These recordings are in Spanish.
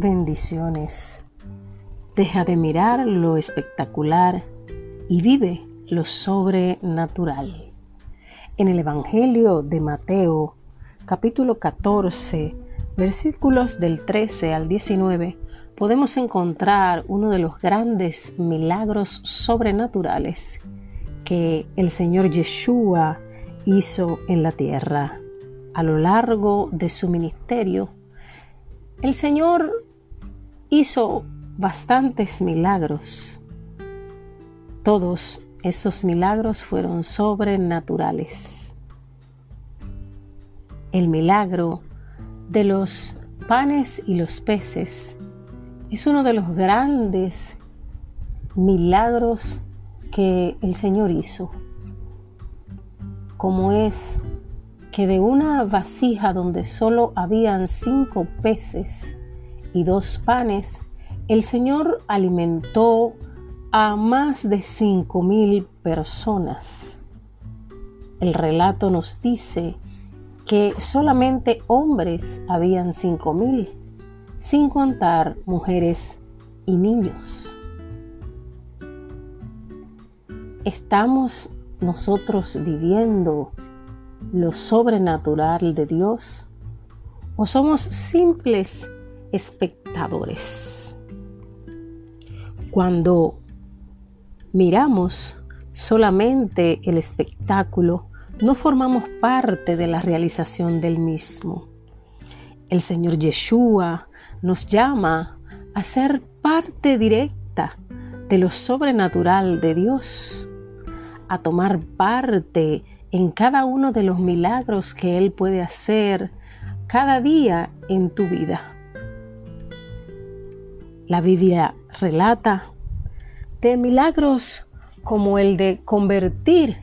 bendiciones. Deja de mirar lo espectacular y vive lo sobrenatural. En el Evangelio de Mateo, capítulo 14, versículos del 13 al 19, podemos encontrar uno de los grandes milagros sobrenaturales que el Señor Yeshua hizo en la tierra. A lo largo de su ministerio, el Señor hizo bastantes milagros. Todos esos milagros fueron sobrenaturales. El milagro de los panes y los peces es uno de los grandes milagros que el Señor hizo, como es que de una vasija donde solo habían cinco peces y dos panes, el Señor alimentó a más de cinco mil personas. El relato nos dice que solamente hombres habían cinco mil, sin contar mujeres y niños. Estamos nosotros viviendo lo sobrenatural de Dios o somos simples espectadores? Cuando miramos solamente el espectáculo, no formamos parte de la realización del mismo. El Señor Yeshua nos llama a ser parte directa de lo sobrenatural de Dios, a tomar parte en cada uno de los milagros que Él puede hacer cada día en tu vida. La Biblia relata de milagros como el de convertir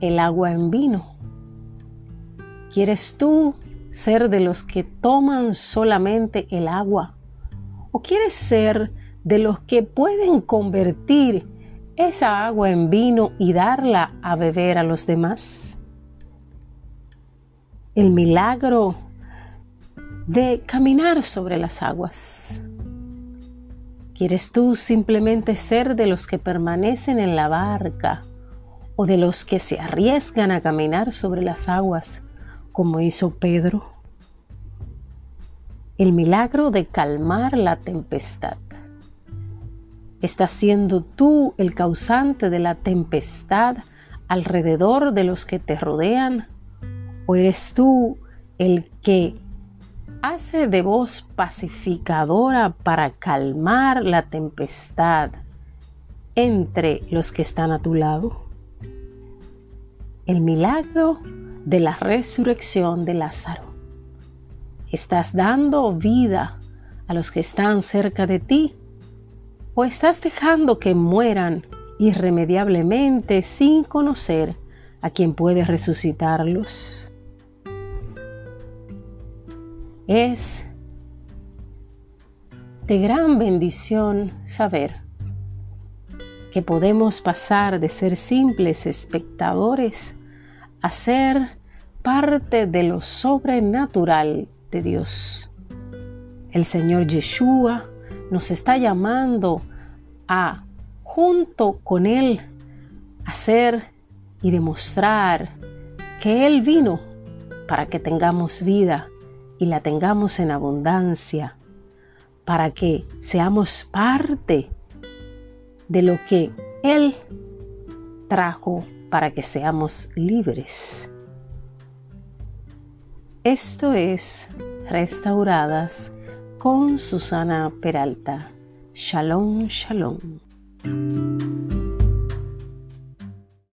el agua en vino. ¿Quieres tú ser de los que toman solamente el agua? ¿O quieres ser de los que pueden convertir esa agua en vino y darla a beber a los demás? El milagro de caminar sobre las aguas. ¿Quieres tú simplemente ser de los que permanecen en la barca o de los que se arriesgan a caminar sobre las aguas como hizo Pedro? El milagro de calmar la tempestad. ¿Estás siendo tú el causante de la tempestad alrededor de los que te rodean? ¿O eres tú el que hace de voz pacificadora para calmar la tempestad entre los que están a tu lado? El milagro de la resurrección de Lázaro. ¿Estás dando vida a los que están cerca de ti o estás dejando que mueran irremediablemente sin conocer a quien puede resucitarlos? Es de gran bendición saber que podemos pasar de ser simples espectadores a ser parte de lo sobrenatural de Dios. El Señor Yeshua nos está llamando a, junto con Él, hacer y demostrar que Él vino para que tengamos vida y la tengamos en abundancia, para que seamos parte de lo que Él trajo para que seamos libres. Esto es Restauradas con Susana Peralta. Shalom, shalom.